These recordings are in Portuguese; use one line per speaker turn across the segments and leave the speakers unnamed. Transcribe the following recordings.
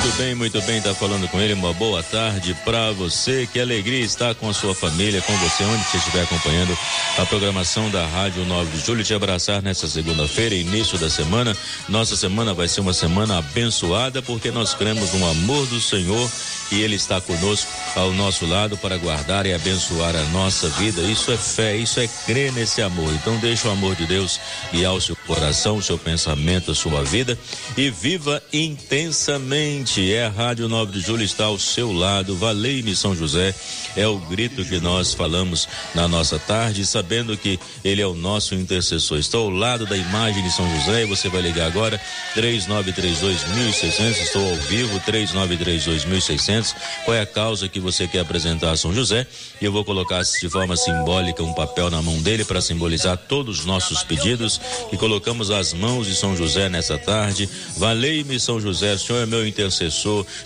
Muito bem, muito bem, tá falando com ele. Uma boa tarde para você. Que alegria estar com a sua família, com você, onde você estiver acompanhando a programação da Rádio 9 de Julho. Te abraçar nessa segunda-feira, início da semana. Nossa semana vai ser uma semana abençoada, porque nós cremos no amor do Senhor e Ele está conosco ao nosso lado para guardar e abençoar a nossa vida. Isso é fé, isso é crer nesse amor. Então deixa o amor de Deus guiar o seu coração, o seu pensamento, a sua vida e viva intensamente. É a Rádio 9 de Julho está ao seu lado. Valei-me São José é o grito que nós falamos na nossa tarde, sabendo que ele é o nosso intercessor. Estou ao lado da imagem de São José e você vai ligar agora 3932 1600. Estou ao vivo 3932 1600. Qual é a causa que você quer apresentar a São José? E eu vou colocar de forma simbólica um papel na mão dele para simbolizar todos os nossos pedidos e colocamos as mãos de São José nessa tarde. Valei-me São José, o Senhor é meu intercessor,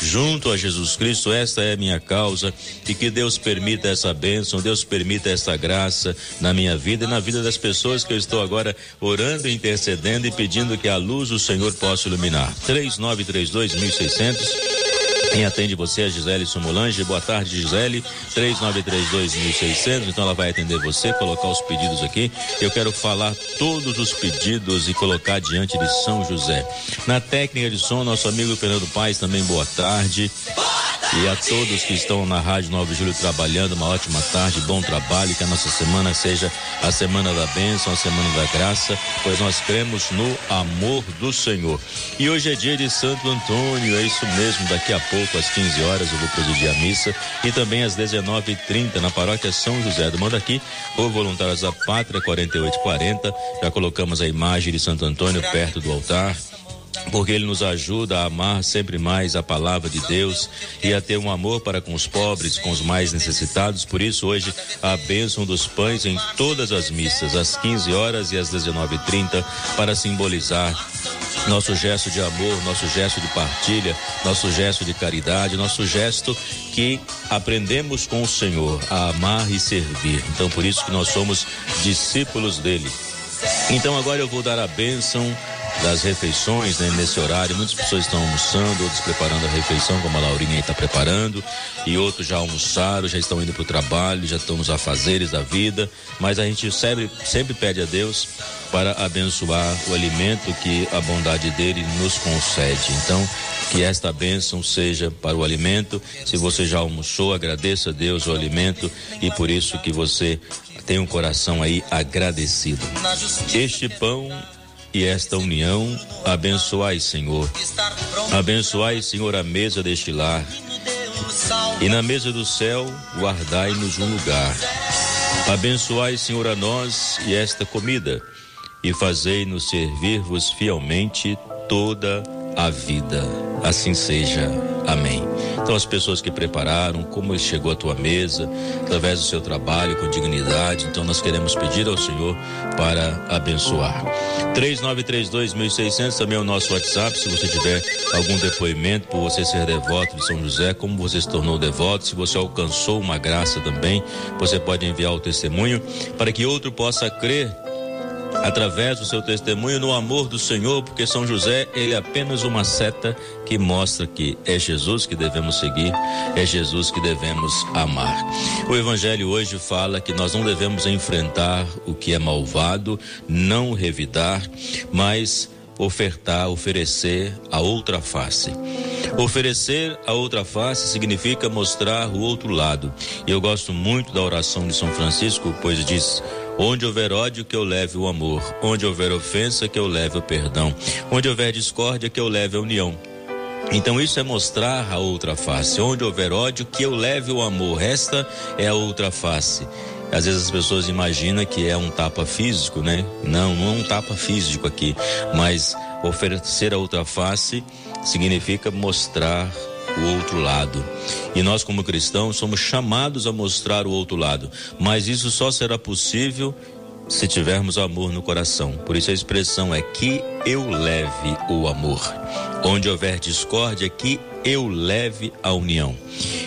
junto a Jesus Cristo, esta é minha causa. E que Deus permita essa bênção, Deus permita essa graça na minha vida e na vida das pessoas que eu estou agora orando, intercedendo e pedindo que a luz do Senhor possa iluminar. 3932 1600 quem atende você é Gisele Sumulange. Boa tarde, Gisele. 3932-1600. Então ela vai atender você, colocar os pedidos aqui. Eu quero falar todos os pedidos e colocar diante de São José. Na técnica de som, nosso amigo Fernando Paes também boa tarde. E a todos que estão na Rádio 9 de Julho trabalhando, uma ótima tarde, bom trabalho, que a nossa semana seja a semana da bênção, a semana da graça, pois nós cremos no amor do Senhor. E hoje é dia de Santo Antônio, é isso mesmo, daqui a pouco, às 15 horas, eu vou presidir a missa e também às 19h30 na paróquia São José do Mandaqui, ou Voluntários da Pátria 4840. Já colocamos a imagem de Santo Antônio perto do altar porque ele nos ajuda a amar sempre mais a palavra de Deus e a ter um amor para com os pobres, com os mais necessitados. Por isso, hoje, a bênção dos pães em todas as missas, às 15 horas e às 19h30, para simbolizar nosso gesto de amor, nosso gesto de partilha, nosso gesto de caridade, nosso gesto que aprendemos com o Senhor a amar e servir. Então, por isso que nós somos discípulos dele. Então, agora eu vou dar a bênção das refeições né, nesse horário. Muitas pessoas estão almoçando, outros preparando a refeição, como a Laurinha está preparando, e outros já almoçaram, já estão indo para o trabalho, já estão nos afazeres da vida. Mas a gente sempre, sempre pede a Deus para abençoar o alimento que a bondade dele nos concede. Então, que esta bênção seja para o alimento. Se você já almoçou, agradeça a Deus o alimento e por isso que você tem um coração aí agradecido. Este pão e esta união. Abençoai, Senhor. Abençoai, Senhor, a mesa deste lar. E na mesa do céu, guardai-nos um lugar. Abençoai, Senhor, a nós e esta comida, e fazei-nos servir-vos fielmente toda a vida. Assim seja. Amém. Então, as pessoas que prepararam, como chegou à tua mesa, através do seu trabalho com dignidade. Então, nós queremos pedir ao Senhor para abençoar. 3932-1600 também é o nosso WhatsApp. Se você tiver algum depoimento por você ser devoto de São José, como você se tornou devoto, se você alcançou uma graça também, você pode enviar o testemunho para que outro possa crer através do seu testemunho no amor do Senhor, porque São José, ele é apenas uma seta que mostra que é Jesus que devemos seguir, é Jesus que devemos amar. O evangelho hoje fala que nós não devemos enfrentar o que é malvado, não revidar, mas ofertar, oferecer a outra face. Oferecer a outra face significa mostrar o outro lado. E eu gosto muito da oração de São Francisco, pois diz: Onde houver ódio, que eu leve o amor. Onde houver ofensa, que eu leve o perdão. Onde houver discórdia, que eu leve a união. Então isso é mostrar a outra face. Onde houver ódio, que eu leve o amor. Esta é a outra face. Às vezes as pessoas imaginam que é um tapa físico, né? Não, não é um tapa físico aqui, mas oferecer a outra face significa mostrar o outro lado. E nós, como cristãos, somos chamados a mostrar o outro lado. Mas isso só será possível se tivermos amor no coração. Por isso a expressão é que eu leve o amor. Onde houver discórdia, que eu leve a união.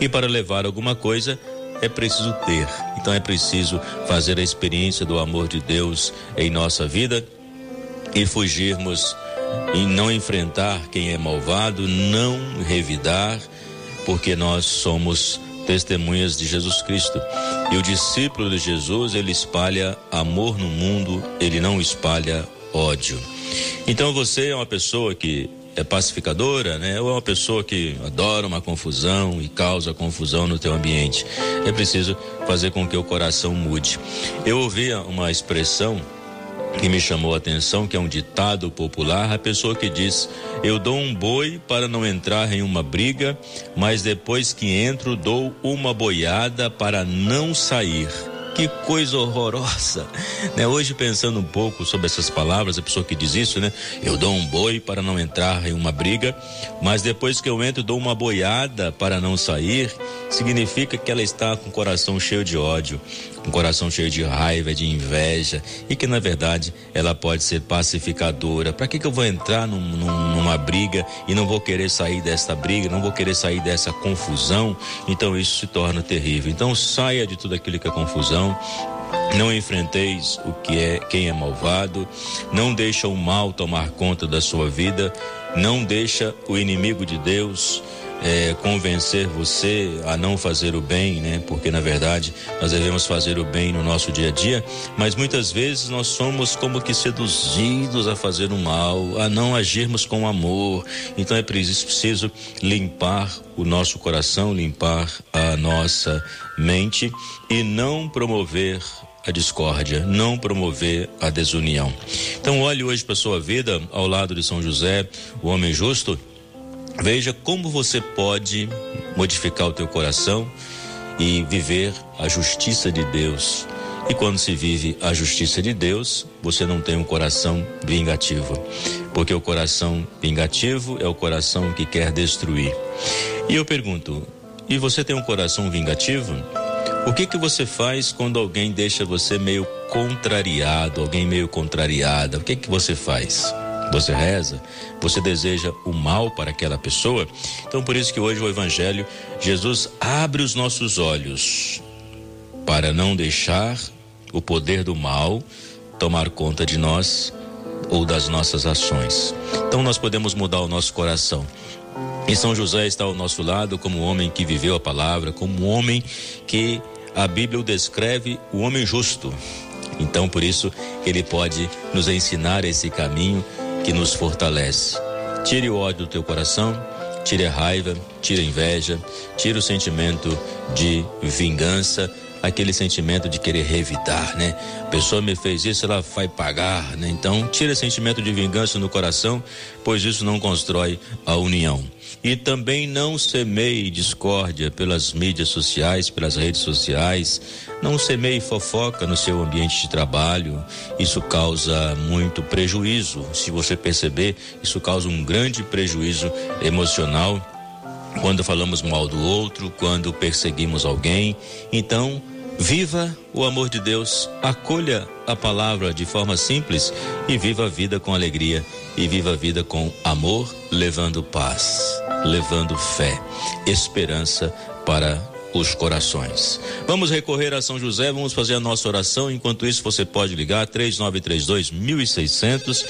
E para levar alguma coisa, é preciso ter. Então é preciso fazer a experiência do amor de Deus em nossa vida e fugirmos e não enfrentar quem é malvado, não revidar, porque nós somos testemunhas de Jesus Cristo. E o discípulo de Jesus, ele espalha amor no mundo, ele não espalha ódio. Então você é uma pessoa que é pacificadora, né? Ou é uma pessoa que adora uma confusão e causa confusão no teu ambiente. É preciso fazer com que o coração mude. Eu ouvi uma expressão que me chamou a atenção, que é um ditado popular, a pessoa que diz: Eu dou um boi para não entrar em uma briga, mas depois que entro, dou uma boiada para não sair. Que coisa horrorosa, né? Hoje pensando um pouco sobre essas palavras, a pessoa que diz isso, né? Eu dou um boi para não entrar em uma briga, mas depois que eu entro dou uma boiada para não sair, significa que ela está com o coração cheio de ódio, um coração cheio de raiva, de inveja, e que na verdade ela pode ser pacificadora. Para que, que eu vou entrar num, num, numa briga e não vou querer sair dessa briga, não vou querer sair dessa confusão? Então isso se torna terrível. Então saia de tudo aquilo que é confusão. Não enfrenteis o que é quem é malvado, não deixa o mal tomar conta da sua vida, não deixa o inimigo de Deus é, convencer você a não fazer o bem, né? Porque na verdade nós devemos fazer o bem no nosso dia a dia, mas muitas vezes nós somos como que seduzidos a fazer o mal, a não agirmos com amor. Então é preciso limpar o nosso coração, limpar a nossa mente e não promover a discórdia, não promover a desunião. Então olhe hoje para sua vida ao lado de São José, o homem justo Veja como você pode modificar o teu coração e viver a justiça de Deus. E quando se vive a justiça de Deus, você não tem um coração vingativo, porque o coração vingativo é o coração que quer destruir. E eu pergunto: e você tem um coração vingativo? O que que você faz quando alguém deixa você meio contrariado, alguém meio contrariada? O que que você faz? Você reza, você deseja o mal para aquela pessoa. Então, por isso que hoje o Evangelho, Jesus abre os nossos olhos para não deixar o poder do mal tomar conta de nós ou das nossas ações. Então, nós podemos mudar o nosso coração. E São José está ao nosso lado como homem que viveu a palavra, como homem que a Bíblia o descreve o homem justo. Então, por isso, ele pode nos ensinar esse caminho que nos fortalece. Tire o ódio do teu coração, tire a raiva, tire a inveja, tire o sentimento de vingança, aquele sentimento de querer revidar, né? A pessoa me fez isso, ela vai pagar, né? Então, tire o sentimento de vingança no coração, pois isso não constrói a união. E também não semeie discórdia pelas mídias sociais, pelas redes sociais. Não semeie fofoca no seu ambiente de trabalho. Isso causa muito prejuízo. Se você perceber, isso causa um grande prejuízo emocional quando falamos mal do outro, quando perseguimos alguém. Então, Viva o amor de Deus, acolha a palavra de forma simples e viva a vida com alegria e viva a vida com amor, levando paz, levando fé, esperança para os corações. Vamos recorrer a São José, vamos fazer a nossa oração. Enquanto isso, você pode ligar 3932 1600,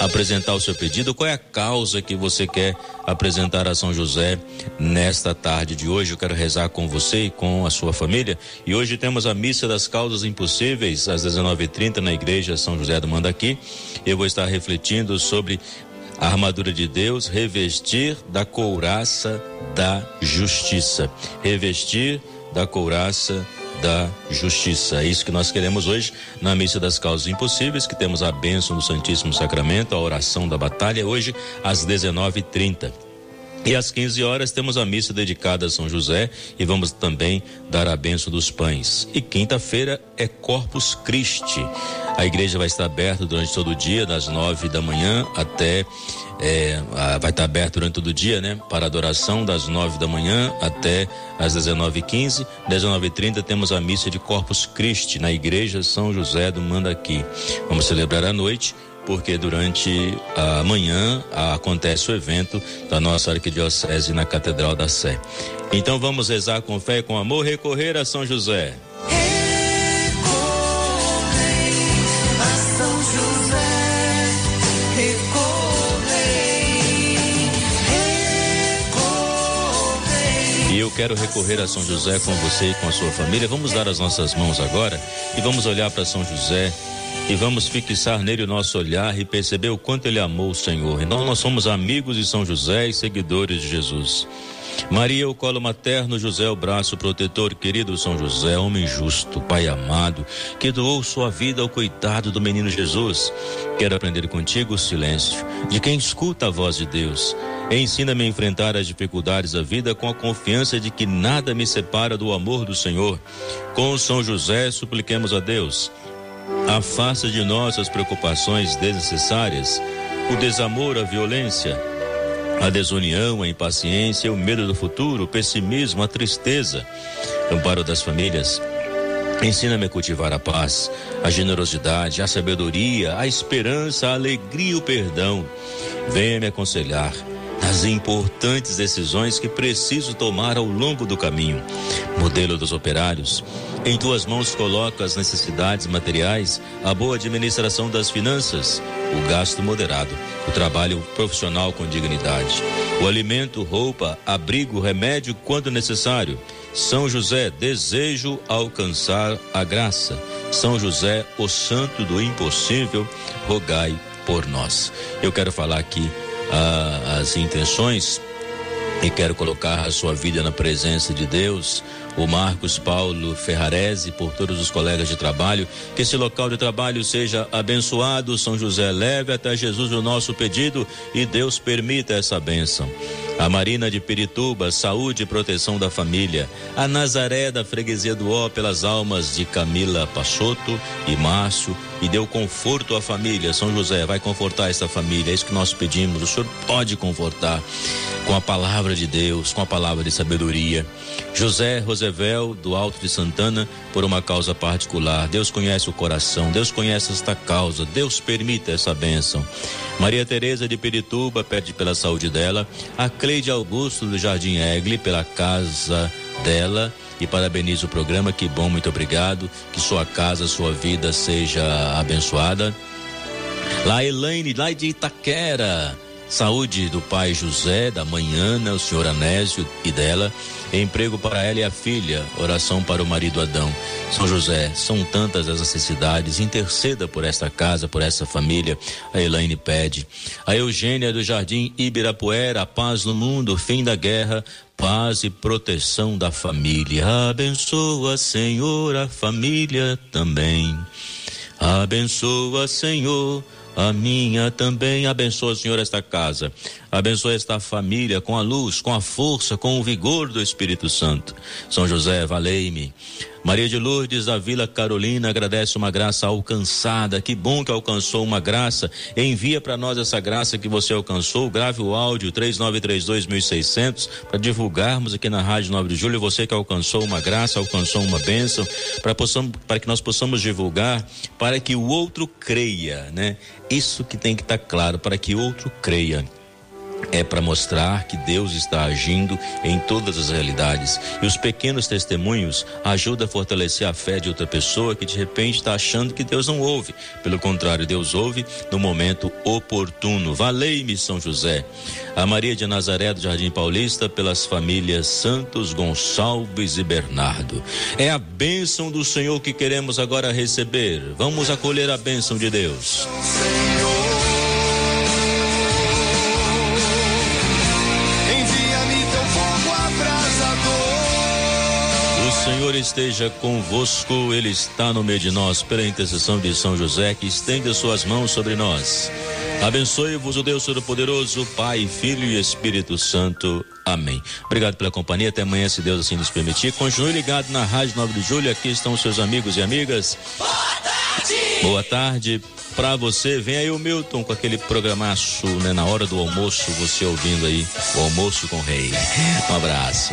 apresentar o seu pedido. Qual é a causa que você quer apresentar a São José nesta tarde de hoje? Eu quero rezar com você e com a sua família. E hoje temos a missa das causas impossíveis às 19:30 na igreja São José do Mandaqui. Eu vou estar refletindo sobre a armadura de Deus, revestir da couraça da justiça. Revestir da couraça da justiça. É isso que nós queremos hoje na missa das causas impossíveis, que temos a bênção do Santíssimo Sacramento, a oração da batalha, hoje às 19h30. E às 15 horas temos a missa dedicada a São José e vamos também dar a bênção dos pães. E quinta-feira é Corpus Christi. A igreja vai estar aberta durante todo o dia, das nove da manhã até. É, vai estar aberta durante todo o dia, né? Para adoração, das nove da manhã até às 19h15. 19h30 temos a missa de Corpus Christi na igreja São José do Mandaqui. Vamos celebrar a noite porque durante a manhã acontece o evento da nossa arquidiocese na Catedral da Sé. Então vamos rezar com fé e com amor, recorrer a São José. E eu quero recorrer a São José com você e com a sua família. Vamos dar as nossas mãos agora e vamos olhar para São José e vamos fixar nele o nosso olhar e perceber o quanto ele amou o Senhor. Então nós somos amigos de São José e seguidores de Jesus. Maria, o colo materno, José, o braço protetor, querido São José, homem justo, Pai amado, que doou sua vida ao cuidado do menino Jesus. Quero aprender contigo o silêncio de quem escuta a voz de Deus. Ensina-me a enfrentar as dificuldades da vida com a confiança de que nada me separa do amor do Senhor. Com São José, supliquemos a Deus. Afasta de nós as preocupações desnecessárias, o desamor, a violência a desunião, a impaciência, o medo do futuro, o pessimismo, a tristeza. Amparo das famílias. Ensina-me a cultivar a paz, a generosidade, a sabedoria, a esperança, a alegria e o perdão. Venha me aconselhar nas importantes decisões que preciso tomar ao longo do caminho. Modelo dos operários. Em tuas mãos coloca as necessidades materiais, a boa administração das finanças, o gasto moderado, o trabalho profissional com dignidade, o alimento, roupa, abrigo, remédio quando necessário. São José, desejo alcançar a graça. São José, o santo do impossível, rogai por nós. Eu quero falar aqui as intenções e quero colocar a sua vida na presença de Deus o Marcos Paulo Ferrarese, por todos os colegas de trabalho, que esse local de trabalho seja abençoado, São José leve até Jesus o nosso pedido e Deus permita essa bênção. A Marina de Pirituba, saúde e proteção da família. A Nazaré da Freguesia do Ó, pelas almas de Camila Pachoto e Márcio, e deu conforto à família. São José, vai confortar essa família, é isso que nós pedimos. O Senhor pode confortar com a palavra de Deus, com a palavra de sabedoria. José Rosevel, do Alto de Santana, por uma causa particular. Deus conhece o coração, Deus conhece esta causa, Deus permita essa bênção. Maria Tereza de Pirituba pede pela saúde dela. A Cleide Augusto do Jardim Egle pela casa dela e parabenizo o programa. Que bom, muito obrigado. Que sua casa, sua vida seja abençoada. Lá Elaine, lá de Itaquera. Saúde do pai José, da mãe Ana, o senhor Anésio e dela. Emprego para ela e a filha. Oração para o marido Adão. São José, são tantas as necessidades. Interceda por esta casa, por essa família. A Elaine pede. A Eugênia do Jardim Ibirapuera, paz no mundo, fim da guerra, paz e proteção da família. Abençoa, Senhor, a família também. Abençoa, Senhor a minha também. Abençoa, Senhor, esta casa. Abençoa esta família com a luz, com a força, com o vigor do Espírito Santo. São José, valei-me. Maria de Lourdes da Vila Carolina agradece uma graça alcançada. Que bom que alcançou uma graça. Envia para nós essa graça que você alcançou. Grave o áudio 3932.600 para divulgarmos aqui na Rádio 9 de Julho. Você que alcançou uma graça, alcançou uma bênção, para que nós possamos divulgar, para que o outro creia, né? Isso que tem que estar tá claro, para que o outro creia é para mostrar que Deus está agindo em todas as realidades. E os pequenos testemunhos ajudam a fortalecer a fé de outra pessoa que de repente está achando que Deus não ouve. Pelo contrário, Deus ouve no momento oportuno. Valei-me, São José. A Maria de Nazaré do Jardim Paulista, pelas famílias Santos, Gonçalves e Bernardo. É a bênção do Senhor que queremos agora receber. Vamos acolher a bênção de Deus. Senhor. Senhor esteja convosco, Ele está no meio de nós, pela intercessão de São José, que estende as suas mãos sobre nós. Abençoe-vos o Deus Todo-Poderoso, Pai, Filho e Espírito Santo. Amém. Obrigado pela companhia. Até amanhã, se Deus assim nos permitir. Continue ligado na Rádio 9 de Julho. Aqui estão seus amigos e amigas. Boa tarde! Boa tarde para você. Vem aí o Milton com aquele programaço, né? Na hora do almoço, você ouvindo aí o almoço com o rei. Um abraço.